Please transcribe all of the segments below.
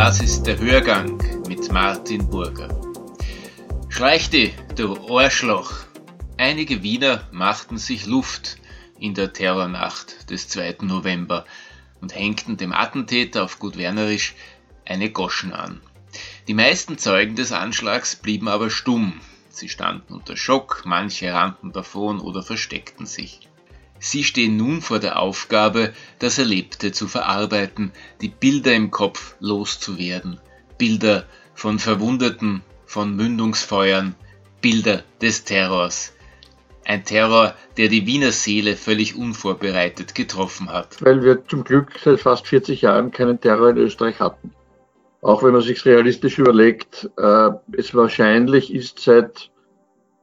Das ist der Hörgang mit Martin Burger. Schleich dich, du Arschloch! Einige Wiener machten sich Luft in der Terrornacht des 2. November und hängten dem Attentäter auf gut Wernerisch eine Goschen an. Die meisten Zeugen des Anschlags blieben aber stumm. Sie standen unter Schock, manche rannten davon oder versteckten sich. Sie stehen nun vor der Aufgabe, das Erlebte zu verarbeiten, die Bilder im Kopf loszuwerden, Bilder von Verwundeten, von Mündungsfeuern, Bilder des Terrors. Ein Terror, der die Wiener Seele völlig unvorbereitet getroffen hat. Weil wir zum Glück seit fast 40 Jahren keinen Terror in Österreich hatten. Auch wenn man sich realistisch überlegt, äh, es wahrscheinlich ist seit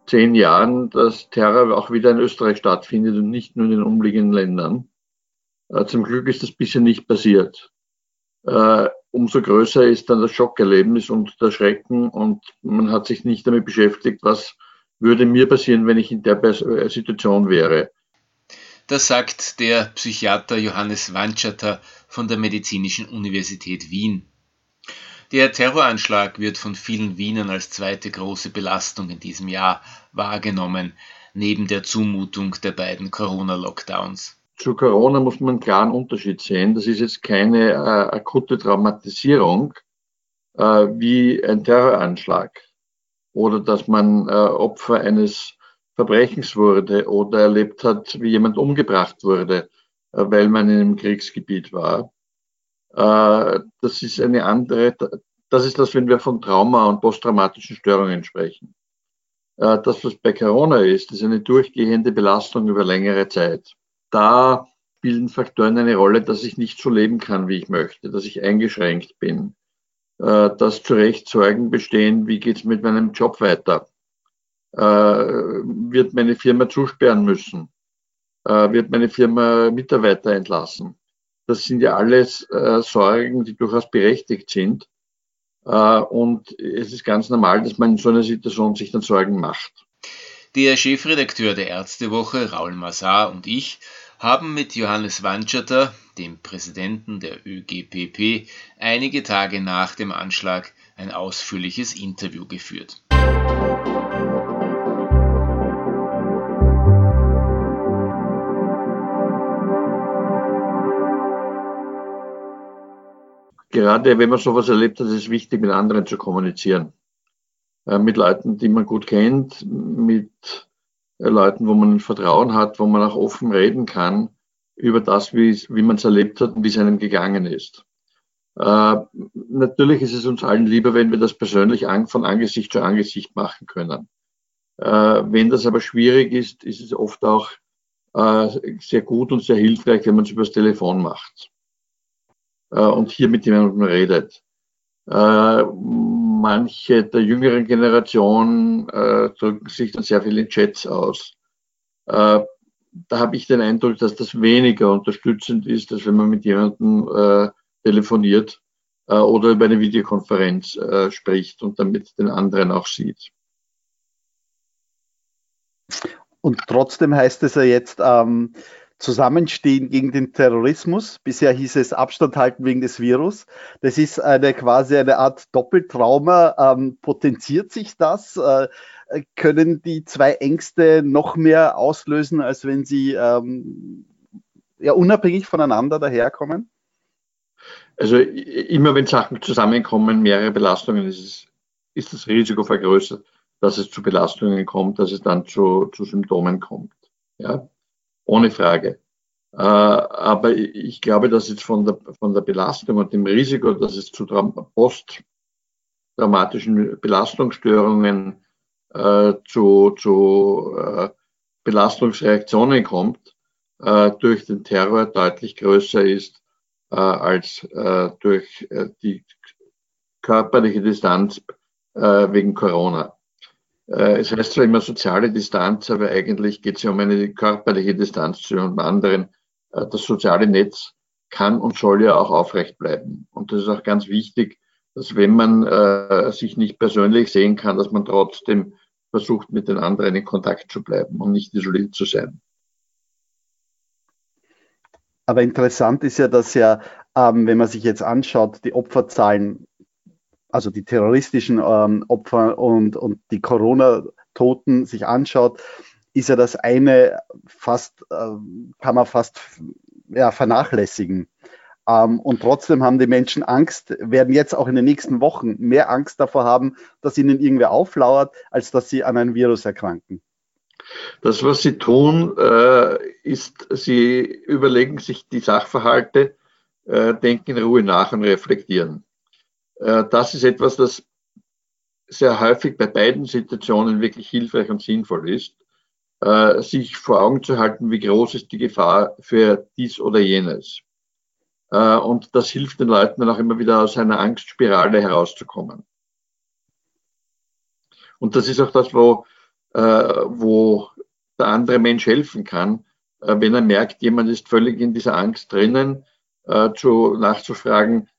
zehn Jahren, dass Terror auch wieder in Österreich stattfindet und nicht nur in den umliegenden Ländern. Äh, zum Glück ist das bisher nicht passiert. Äh, umso größer ist dann das Schockerlebnis und der Schrecken und man hat sich nicht damit beschäftigt, was würde mir passieren, wenn ich in der äh, Situation wäre. Das sagt der Psychiater Johannes Wandschatter von der Medizinischen Universität Wien. Der Terroranschlag wird von vielen Wienern als zweite große Belastung in diesem Jahr wahrgenommen, neben der Zumutung der beiden Corona-Lockdowns. Zu Corona muss man einen klaren Unterschied sehen. Das ist jetzt keine äh, akute Traumatisierung äh, wie ein Terroranschlag oder dass man äh, Opfer eines Verbrechens wurde oder erlebt hat, wie jemand umgebracht wurde, äh, weil man in einem Kriegsgebiet war. Äh, das ist eine andere, das ist das, wenn wir von Trauma und posttraumatischen Störungen sprechen. Äh, das, was bei Corona ist, ist eine durchgehende Belastung über längere Zeit. Da spielen Faktoren eine Rolle, dass ich nicht so leben kann, wie ich möchte, dass ich eingeschränkt bin, äh, dass zu Recht Sorgen bestehen, wie geht es mit meinem Job weiter? Wird meine Firma zusperren müssen? Wird meine Firma Mitarbeiter entlassen? Das sind ja alles äh, Sorgen, die durchaus berechtigt sind. Äh, und es ist ganz normal, dass man in so einer Situation sich dann Sorgen macht. Der Chefredakteur der Ärztewoche, Raul Massar und ich haben mit Johannes Wandschatter, dem Präsidenten der ÖGPP, einige Tage nach dem Anschlag ein ausführliches Interview geführt. Gerade wenn man sowas erlebt hat, ist es wichtig, mit anderen zu kommunizieren. Äh, mit Leuten, die man gut kennt, mit äh, Leuten, wo man Vertrauen hat, wo man auch offen reden kann über das, wie, man es erlebt hat und wie es einem gegangen ist. Äh, natürlich ist es uns allen lieber, wenn wir das persönlich an, von Angesicht zu Angesicht machen können. Äh, wenn das aber schwierig ist, ist es oft auch äh, sehr gut und sehr hilfreich, wenn man es übers Telefon macht äh, und hier mit jemandem redet. Äh, manche der jüngeren Generation äh, drücken sich dann sehr viel in Chats aus. Äh, da habe ich den Eindruck, dass das weniger unterstützend ist, als wenn man mit jemandem äh, telefoniert äh, oder über eine Videokonferenz äh, spricht und damit den anderen auch sieht. Und trotzdem heißt es ja jetzt, ähm, Zusammenstehen gegen den Terrorismus. Bisher hieß es Abstand halten wegen des Virus. Das ist eine quasi eine Art Doppeltrauma. Ähm, potenziert sich das? Äh, können die zwei Ängste noch mehr auslösen, als wenn sie ähm, ja unabhängig voneinander daherkommen? Also immer wenn Sachen zusammenkommen, mehrere Belastungen, ist, es, ist das Risiko vergrößert, dass es zu Belastungen kommt, dass es dann zu, zu Symptomen kommt. Ja? Ohne Frage. Äh, aber ich glaube, dass jetzt von der, von der Belastung und dem Risiko, dass es zu posttraumatischen Belastungsstörungen, äh, zu, zu äh, Belastungsreaktionen kommt, äh, durch den Terror deutlich größer ist äh, als äh, durch die körperliche Distanz wegen Corona. Äh, es heißt zwar immer soziale Distanz, aber eigentlich geht es ja um eine körperliche Distanz zu jemand anderen. Äh, das soziale Netz kann und soll ja auch aufrecht bleiben. Und das ist auch ganz wichtig, dass wenn man äh, sich nicht persönlich sehen kann, dass man trotzdem versucht, mit den anderen in Kontakt zu bleiben und nicht isoliert zu sein. Aber interessant ist ja, dass ja, ähm, wenn man sich jetzt anschaut, die Opferzahlen also die terroristischen ähm, Opfer und, und die Corona-Toten sich anschaut, ist ja das eine fast, äh, kann man fast ja, vernachlässigen. Ähm, und trotzdem haben die Menschen Angst, werden jetzt auch in den nächsten Wochen mehr Angst davor haben, dass ihnen irgendwer auflauert, als dass sie an einem Virus erkranken. Das, was sie tun, äh, ist, sie überlegen sich die Sachverhalte, äh, denken in Ruhe nach und reflektieren. Äh, das ist etwas, das sehr häufig bei beiden Situationen wirklich hilfreich und sinnvoll ist, äh, sich vor Augen zu halten, wie groß ist die Gefahr für dies oder jenes. Äh, und das hilft den Leuten dann auch immer wieder aus einer Angstspirale herauszukommen. Und das ist auch das, wo, wo der andere Mensch helfen kann, wenn er merkt, jemand ist völlig in dieser Angst drinnen, zu, nachzufragen,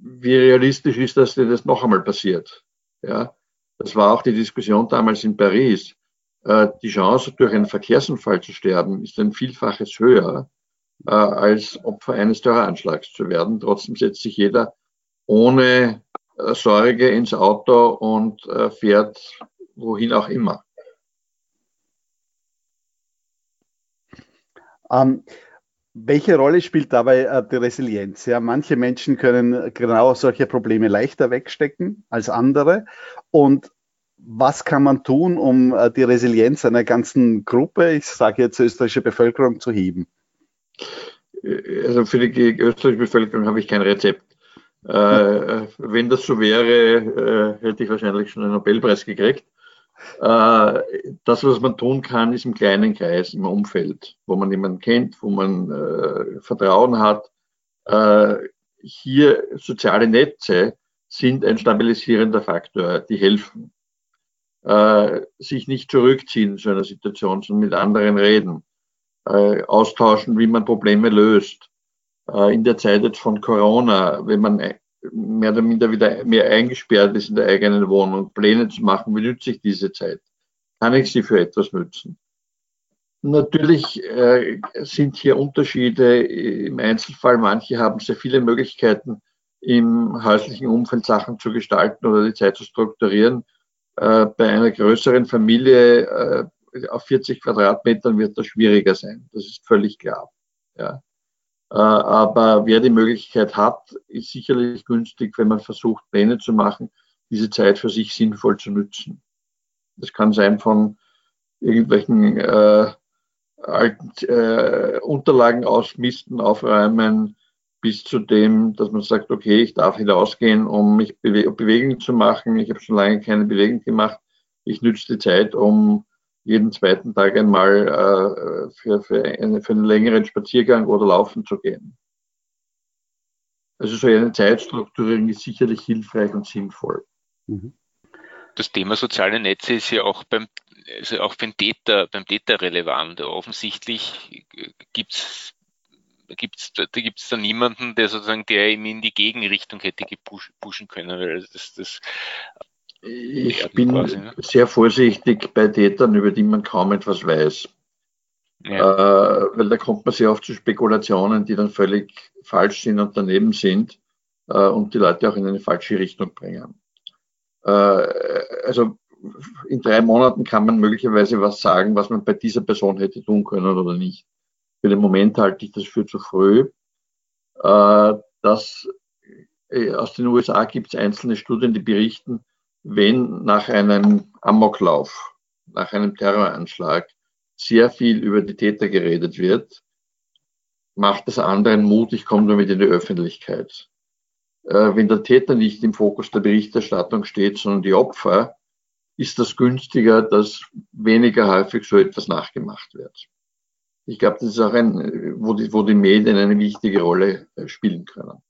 wie realistisch ist das, dass das noch einmal passiert? Ja, das war auch die Diskussion damals in Paris. Äh, die Chance, durch einen Verkehrsunfall zu sterben, ist ein Vielfaches höher, äh, als Opfer eines Terroranschlags zu werden. Trotzdem setzt sich jeder ohne äh, Sorge ins Auto und fährt wohin auch immer. Um, ähm, welche Rolle spielt dabei äh, die Resilienz? Ja, manche Menschen können genau solche Probleme leichter wegstecken als andere. Und was kann man tun, um äh, die Resilienz einer ganzen Gruppe, ich sage jetzt österreichische Bevölkerung, zu heben? Also für die österreichische Bevölkerung habe ich kein Rezept. Äh, wenn das so wäre, äh, hätte ich wahrscheinlich schon einen Nobelpreis gekriegt. Äh, das, was man tun kann, ist im kleinen Kreis, im Umfeld, wo man jemanden kennt, wo man äh, Vertrauen hat. Äh, hier soziale Netze sind ein stabilisierender Faktor, die helfen. Äh, sich nicht zurückziehen so einer Situation, sondern mit anderen reden, äh, austauschen, wie man Probleme löst. Äh, in der Zeit jetzt von Corona, wenn man mehr oder minder wieder mehr eingesperrt ist in der eigenen Wohnung, Pläne zu machen, wie nütze ich diese Zeit? Kann ich sie für etwas nützen? Natürlich äh, sind hier Unterschiede im Einzelfall. Manche haben sehr viele Möglichkeiten, im häuslichen Umfeld Sachen zu gestalten oder die Zeit zu strukturieren. Äh, bei einer größeren Familie äh, auf 40 Quadratmetern wird das schwieriger sein. Das ist völlig klar. Ja. Äh, aber wer die Möglichkeit hat, ist sicherlich günstig, wenn man versucht, Pläne zu machen, diese Zeit für sich sinnvoll zu nutzen. Das kann sein von irgendwelchen äh, alten äh, Unterlagen ausmisten, aufräumen, bis zu dem, dass man sagt, okay, ich darf hinausgehen, um mich Bewe Bewegung zu machen. Ich habe schon lange keine Bewegung gemacht. Ich nütze die Zeit, um jeden zweiten Tag einmal äh, für, für, eine, für einen längeren Spaziergang oder Laufen zu gehen. Also so eine Zeitstrukturierung ist sicherlich hilfreich und sinnvoll. Mhm. Das Thema soziale Netze ist ja auch beim, also auch beim Täter, beim Täter relevant. Offensichtlich gibt es gibt's, da gibt es da niemanden, der sozusagen, der ihm in die Gegenrichtung hätte gepushen können. Weil das, das ich bin quasi, ne? sehr vorsichtig bei Tätern, über die man kaum etwas weiß. Ja. Äh, weil da kommt man sehr oft zu Spekulationen, die dann völlig falsch sind und daneben sind äh, und die Leute auch in eine falsche Richtung bringen. Äh, also in drei Monaten kann man möglicherweise was sagen, was man bei dieser Person hätte tun können oder nicht. Für den Moment halte ich das für zu früh. Äh, das, äh, aus den USA gibt es einzelne Studien, die berichten, wenn nach einem Amoklauf, nach einem Terroranschlag sehr viel über die Täter geredet wird, macht das anderen Mut, ich komme damit in die Öffentlichkeit. Äh, wenn der Täter nicht im Fokus der Berichterstattung steht, sondern die Opfer, ist das günstiger, dass weniger häufig so etwas nachgemacht wird. Ich glaube, das ist auch ein, wo die, wo die Medien eine wichtige Rolle äh, spielen können.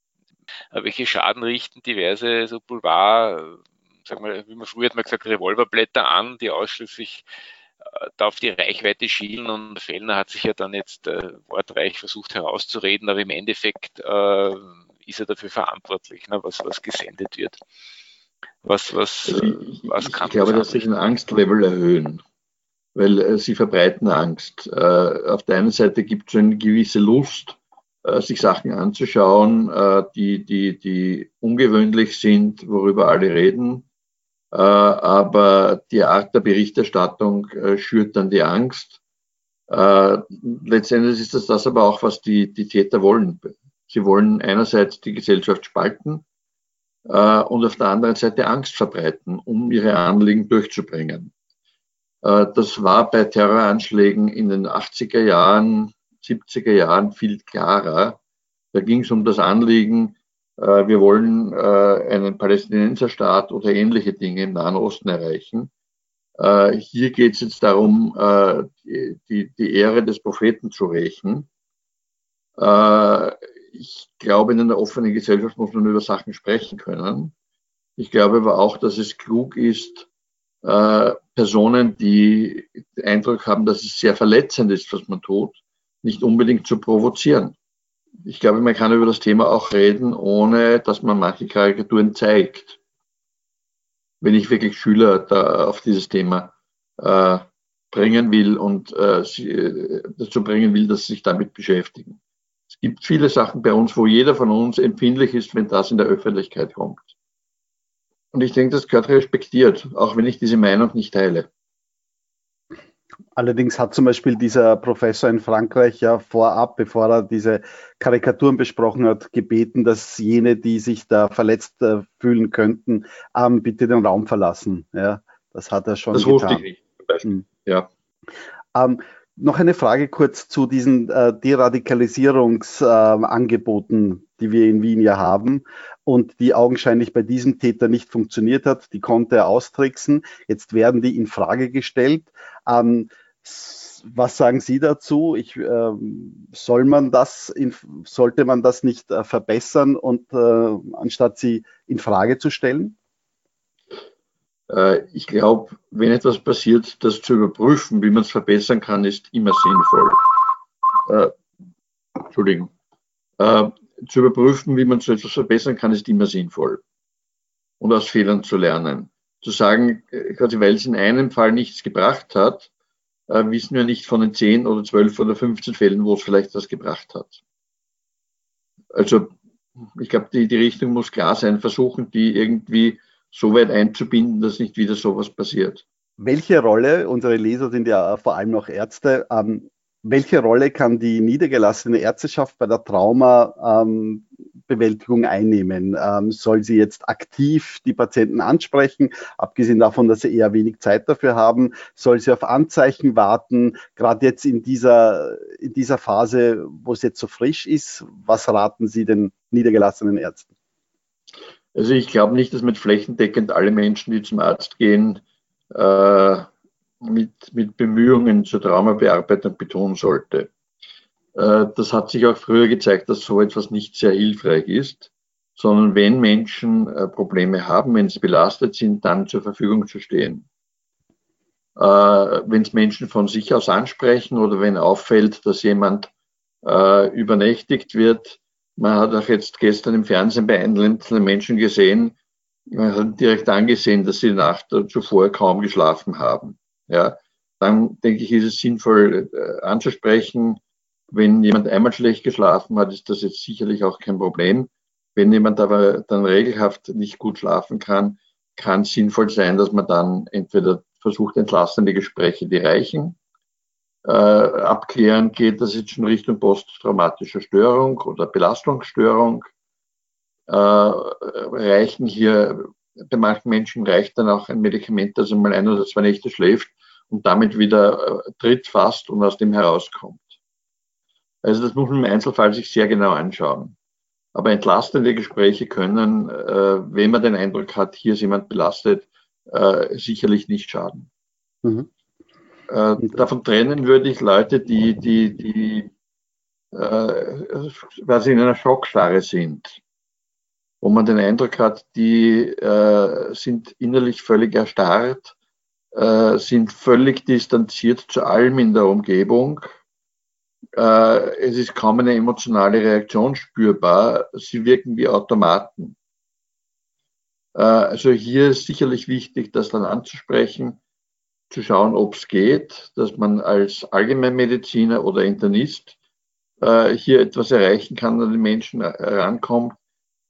Welche Schaden richten diverse so Boulevard sag mal, wie man früher hat man gesagt, Revolverblätter an, die ausschließlich äh, da auf die Reichweite schielen und Fellner hat sich ja dann jetzt äh, wortreich versucht herauszureden, aber im Endeffekt äh, ist er dafür verantwortlich, ne, was, was gesendet wird. Was, was, also ich, was kann Ich glaube, dass sich ein Angstlevel erhöhen, weil äh, sie verbreiten Angst. Äh, auf der einen Seite gibt es eine gewisse Lust, äh, sich Sachen anzuschauen, äh, die, die, die ungewöhnlich sind, worüber alle reden. Äh, aber die Art der Berichterstattung äh, schürt dann die Angst. Äh, letztendlich ist das das aber auch, was die, die Täter wollen. Sie wollen einerseits die Gesellschaft spalten und auf der anderen Seite Angst verbreiten, um ihre Anliegen durchzubringen. Das war bei Terroranschlägen in den 80er Jahren, 70er Jahren viel klarer. Da ging es um das Anliegen, wir wollen äh, einen Palästinenserstaat oder ähnliche Dinge im Nahen Osten erreichen. Äh, hier geht es jetzt darum, äh, die, die Ehre des Propheten zu rächen. Äh, ich glaube, in einer offenen Gesellschaft muss man über Sachen sprechen können. Ich glaube aber auch, dass es klug ist, äh, Personen, die den Eindruck haben, dass es sehr verletzend ist, was man tut, nicht unbedingt zu provozieren. Ich glaube, man kann über das Thema auch reden, ohne dass man manche Karikaturen zeigt. Wenn ich wirklich Schüler da auf dieses Thema äh, bringen will und äh, sie, äh, dazu bringen will, dass sie sich damit beschäftigen. Es gibt viele Sachen bei uns, wo jeder von uns empfindlich ist, wenn das in der Öffentlichkeit kommt. Und ich denke, das gehört respektiert, auch wenn ich diese Meinung nicht teile. Allerdings hat zum Beispiel dieser Professor in Frankreich ja vorab, bevor er diese Karikaturen besprochen hat, gebeten, dass jene, die sich da verletzt äh, fühlen könnten, ähm, bitte den Raum verlassen. Ja, das hat er schon das getan. Das wusste ich nicht. Hm. Ja. Ähm, noch eine Frage kurz zu diesen äh, Deradikalisierungsangeboten, äh, die wir in Wien ja haben und die augenscheinlich bei diesem Täter nicht funktioniert hat. Die konnte er austricksen. Jetzt werden die in Frage gestellt. Ähm, was sagen Sie dazu? Ich, äh, soll man das in, sollte man das nicht äh, verbessern und äh, anstatt sie in Frage zu stellen? Äh, ich glaube, wenn etwas passiert, das zu überprüfen, wie man es verbessern kann, ist immer sinnvoll. Äh, Entschuldigung. Äh, zu überprüfen, wie man so etwas verbessern kann, ist immer sinnvoll. Und aus Fehlern zu lernen. Zu sagen, quasi weil es in einem Fall nichts gebracht hat, wissen wir nicht von den 10 oder 12 oder 15 Fällen, wo es vielleicht was gebracht hat. Also ich glaube, die, die Richtung muss klar sein, versuchen die irgendwie so weit einzubinden, dass nicht wieder sowas passiert. Welche Rolle, unsere Leser sind ja vor allem noch Ärzte, ähm, welche Rolle kann die niedergelassene Ärzteschaft bei der Traumabewältigung ähm, einnehmen? Ähm, soll sie jetzt aktiv die Patienten ansprechen, abgesehen davon, dass sie eher wenig Zeit dafür haben? Soll sie auf Anzeichen warten? Gerade jetzt in dieser, in dieser Phase, wo es jetzt so frisch ist, was raten Sie den niedergelassenen Ärzten? Also ich glaube nicht, dass mit flächendeckend alle Menschen, die zum Arzt gehen, äh, mit, mit Bemühungen zur Traumabearbeitung betonen sollte. Äh, das hat sich auch früher gezeigt, dass so etwas nicht sehr hilfreich ist, sondern wenn Menschen äh, Probleme haben, wenn sie belastet sind, dann zur Verfügung zu stehen. Äh, wenn es Menschen von sich aus ansprechen oder wenn auffällt, dass jemand übernächtigt wird, man hat auch jetzt gestern im Fernsehen bei einzelnen Menschen gesehen, man hat direkt angesehen, dass sie die Nacht zuvor kaum geschlafen haben. Ja, dann denke ich, ist es sinnvoll äh, anzusprechen. Wenn jemand einmal schlecht geschlafen hat, ist das jetzt sicherlich auch kein Problem. Wenn jemand aber dann regelhaft nicht gut schlafen kann, kann sinnvoll sein, dass man dann entweder versucht, entlastende Gespräche, die reichen, äh, abklären, geht das jetzt schon Richtung posttraumatischer Störung oder Belastungsstörung. Äh, reichen hier, bei manchen Menschen reicht dann auch ein Medikament, das einmal ein oder zwei Nächte schläft und damit wieder äh, tritt fast und aus dem herauskommt. Also das muss man im Einzelfall sich sehr genau anschauen. Aber entlastende Gespräche können, äh, wenn man den Eindruck hat, hier ist jemand belastet, äh, sicherlich nicht schaden. Mhm. Äh, davon trennen würde ich Leute, die, die, die äh, quasi in einer Schockstarre sind, wo man den Eindruck hat, die äh, sind innerlich völlig erstarrt, äh, sind völlig distanziert zu allem in der Umgebung. Äh, es ist kaum eine emotionale Reaktion spürbar. Sie wirken wie Automaten. Äh, also hier ist sicherlich wichtig, das dann anzusprechen zu schauen, ob es geht, dass man als Allgemeinmediziner oder Internist äh, hier etwas erreichen kann, an den Menschen rankommt.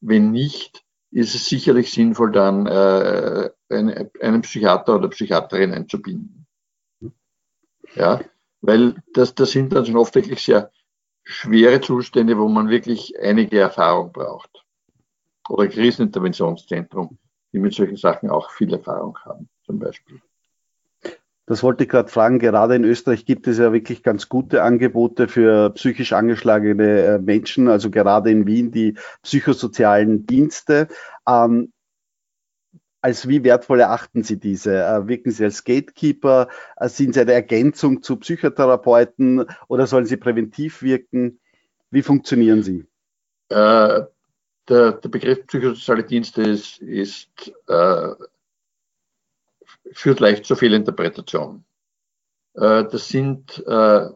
Wenn nicht, ist es sicherlich sinnvoll, dann äh, einen, einen Psychiater oder Psychiaterin einzubinden. Ja, weil das, das sind dann schon oft wirklich sehr schwere Zustände, wo man wirklich einige Erfahrung braucht. Oder Kriseninterventionszentrum, die mit solchen Sachen auch viel Erfahrung haben, zum Beispiel. Das wollte ich gerade fragen. Gerade in Österreich gibt es ja wirklich ganz gute Angebote für psychisch angeschlagene äh, Menschen, also gerade in Wien die psychosozialen Dienste. Ähm, als wie wertvoll erachten Sie diese? Äh, wirken Sie als Gatekeeper? Äh, sind Sie eine Ergänzung zu Psychotherapeuten oder sollen Sie präventiv wirken? Wie funktionieren Sie? Äh, der, der, Begriff psychosoziale Dienste ist, ist äh, führt leicht zur Fehlinterpretation. Äh, das sind äh,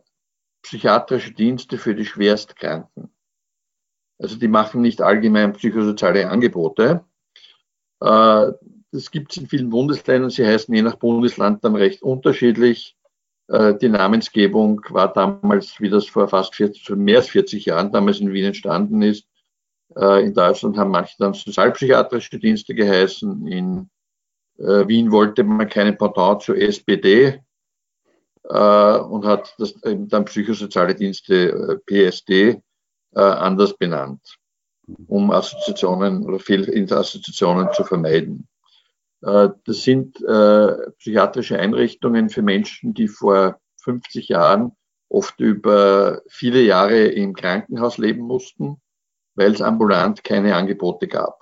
psychiatrische Dienste für die Schwerstkranken. Also die machen nicht allgemein psychosoziale Angebote. Äh, das gibt es in vielen Bundesländern. Sie heißen je nach Bundesland dann recht unterschiedlich. Die Namensgebung war damals, wie das vor fast 40, mehr als 40 Jahren damals in Wien entstanden ist. In Deutschland haben manche dann sozialpsychiatrische Dienste geheißen. In Wien wollte man keine Pendant zur SPD und hat das dann psychosoziale Dienste PSD anders benannt, um Assoziationen oder Fehlinterassoziationen zu vermeiden. Äh, das sind äh, psychiatrische Einrichtungen für Menschen, die vor 50 Jahren oft über viele Jahre im Krankenhaus leben mussten, weil es ambulant keine Angebote gab.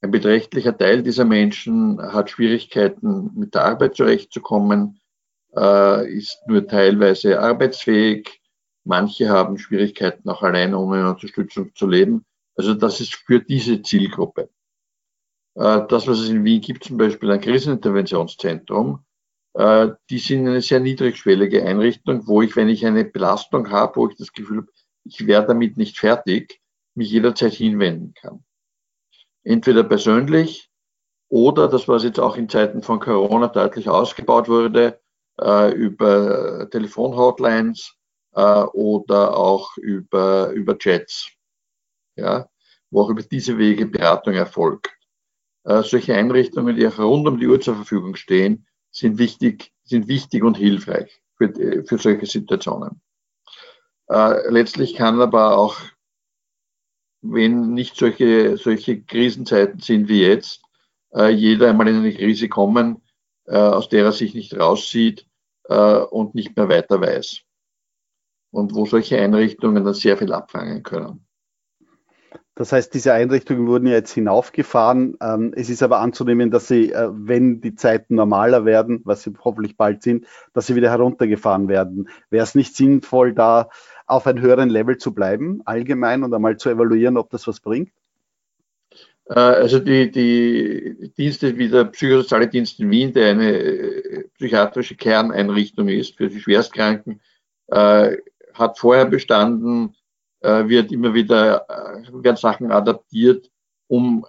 Ein beträchtlicher Teil dieser Menschen hat Schwierigkeiten, mit der Arbeit zurechtzukommen, äh, ist nur teilweise arbeitsfähig. Manche haben Schwierigkeiten, auch allein ohne Unterstützung zu leben. Also das ist für diese Zielgruppe. Äh, das, was es in Wien gibt, zum Beispiel ein Kriseninterventionszentrum, äh, die sind eine sehr niedrigschwellige Einrichtung, wo ich, wenn ich eine Belastung habe, wo ich das Gefühl habe, ich wäre damit nicht fertig, mich jederzeit hinwenden kann. Entweder persönlich oder das, was jetzt auch in Zeiten von Corona deutlich ausgebaut wurde, äh, über Telefonhotlines oder auch über, über Chats, ja, wo auch über diese Wege Beratung erfolgt. Äh, solche Einrichtungen, die auch rund um die Uhr zur Verfügung stehen, sind wichtig, sind wichtig und hilfreich für, für solche Situationen. Äh, letztlich kann aber auch, wenn nicht solche, solche Krisenzeiten sind wie jetzt, äh, jeder einmal in eine Krise kommen, äh, aus der er sich nicht rauszieht äh, und nicht mehr weiter weiß. Und wo solche Einrichtungen dann sehr viel abfangen können. Das heißt, diese Einrichtungen wurden ja jetzt hinaufgefahren. Ähm, es ist aber anzunehmen, dass sie, äh, wenn die Zeiten normaler werden, was sie hoffentlich bald sind, dass sie wieder heruntergefahren werden. Wäre es nicht sinnvoll, da auf einem höheren Level zu bleiben, allgemein, und einmal zu evaluieren, ob das was bringt? Äh, also die, die Dienste wie der psychosoziale Dienst in Wien, der eine äh, psychiatrische Kerneinrichtung ist für die Schwerstkranken, hat vorher bestanden, äh, wird immer wieder äh, werden Sachen adaptiert, um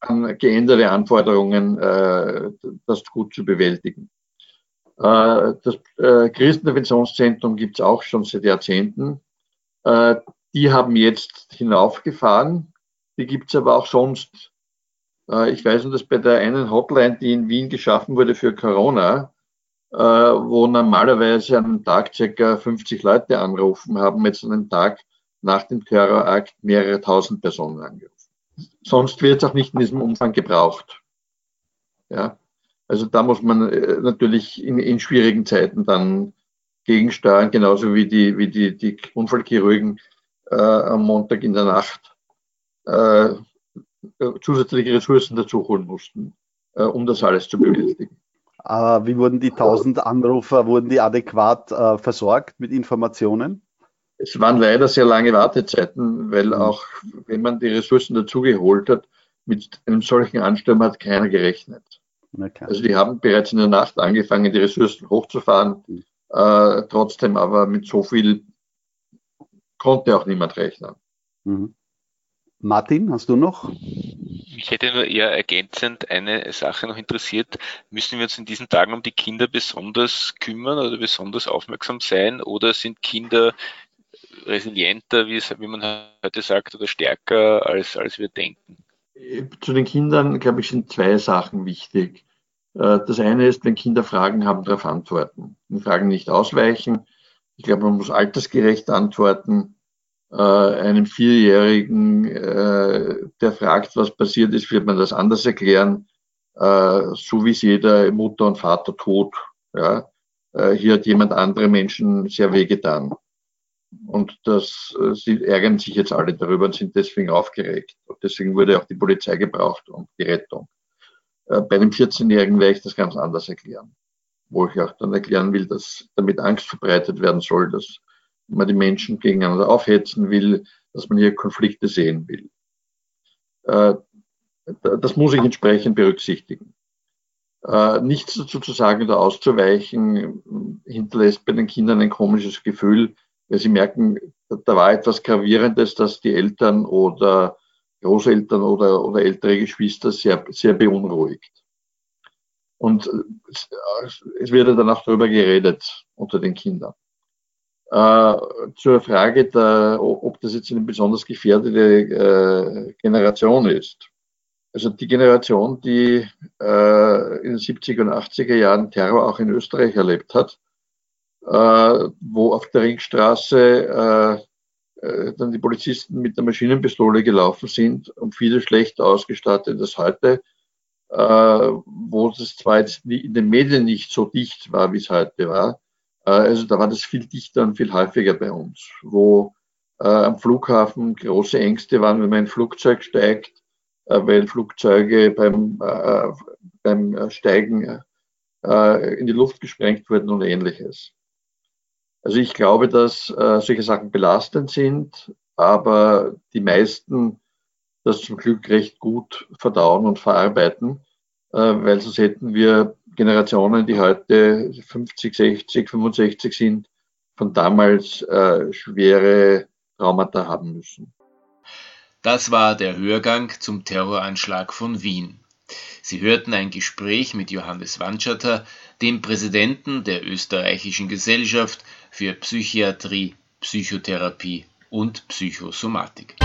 an geänderte Anforderungen äh, das gut zu bewältigen. Äh, das äh, Kriseninterventionszentrum gibt es auch schon seit Jahrzehnten. Äh, die haben jetzt hinaufgefahren. Die gibt es aber auch sonst. Ich weiß nur, dass bei der einen Hotline, die in Wien geschaffen wurde für Corona, wo normalerweise an einem Tag circa 50 Leute anrufen, haben jetzt an einem Tag nach dem Terrorakt mehrere tausend Personen angerufen. Sonst wird es auch nicht in diesem Umfang gebraucht. Ja, also da muss man äh, natürlich in, in schwierigen Zeiten dann gegensteuern, genauso wie die, wie die, die Unfallchirurgen äh, am Montag in der Nacht äh, zusätzliche Ressourcen dazu holen mussten, äh, um das alles zu bewältigen. Wie wurden die tausend Anrufer, wurden die adäquat äh, versorgt mit Informationen? Es waren leider sehr lange Wartezeiten, weil mhm. auch wenn man die Ressourcen dazugeholt hat, mit einem solchen Ansturm hat keiner gerechnet. Okay. Also die haben bereits in der Nacht angefangen, die Ressourcen hochzufahren, äh, trotzdem aber mit so viel konnte auch niemand rechnen. Mhm. Martin, hast du noch? Mich hätte nur eher ergänzend eine Sache noch interessiert. Müssen wir uns in diesen Tagen um die Kinder besonders kümmern oder besonders aufmerksam sein oder sind Kinder resilienter, wie, es, wie man heute sagt, oder stärker, als, als wir denken? Zu den Kindern, glaube ich, sind zwei Sachen wichtig. Äh, das eine ist, wenn Kinder Fragen haben, darauf antworten. Die Fragen nicht ausweichen. Ich glaube, man muss altersgerecht antworten. Äh, einem Vierjährigen, äh, der fragt, was passiert ist, wird man das anders erklären, so wie es jeder Mutter und Vater tut. Hier hat jemand andere Menschen sehr wehgetan. Und das, sie ärgern sich jetzt alle darüber und sind deswegen aufgeregt. Und deswegen wurde auch die Polizei gebraucht und die Rettung. Äh, bei einem 14-Jährigen werde ich das ganz anders erklären. Wo ich auch dann erklären will, dass damit Angst verbreitet werden soll, dass man die Menschen gegeneinander aufhetzen will, dass man hier Konflikte sehen will. Äh, das muss ich entsprechend berücksichtigen. Äh, nichts dazu zu sagen oder auszuweichen, hinterlässt bei den Kindern ein komisches Gefühl, weil sie merken, da war etwas Gravierendes, dass die Eltern oder Großeltern oder, oder ältere Geschwister sehr, sehr beunruhigt. Und es wird dann auch darüber geredet unter den Kindern. Äh, zur Frage, der, ob das jetzt eine besonders gefährdete äh, Generation ist. Also die Generation, die äh, in den 70er und 80er Jahren Terror auch in Österreich erlebt hat, äh, wo auf der Ringstraße äh, äh, dann die Polizisten mit der Maschinenpistole gelaufen sind und viele schlecht ausgestattet als heute, äh, wo das zwar jetzt in den Medien nicht so dicht war, wie es heute war. Äh, also da war das viel dichter und viel häufiger bei uns, wo äh, am Flughafen große Ängste waren, wenn man ein Flugzeug steigt, äh, weil Flugzeuge beim, äh, beim Steigen in die Luft gesprengt wurden und ähnliches. Also ich glaube, dass äh, solche Sachen belastend sind, aber die meisten das zum Glück recht gut verdauen und verarbeiten, äh, weil sonst hätten wir Generationen, die heute 50, 60, 65 sind, von damals äh, schwere Traumata haben müssen. Das war der Hörgang zum Terroranschlag von Wien. Sie hörten ein Gespräch mit Johannes Wandschatter, dem Präsidenten der Österreichischen Gesellschaft für Psychiatrie, Psychotherapie und Psychosomatik.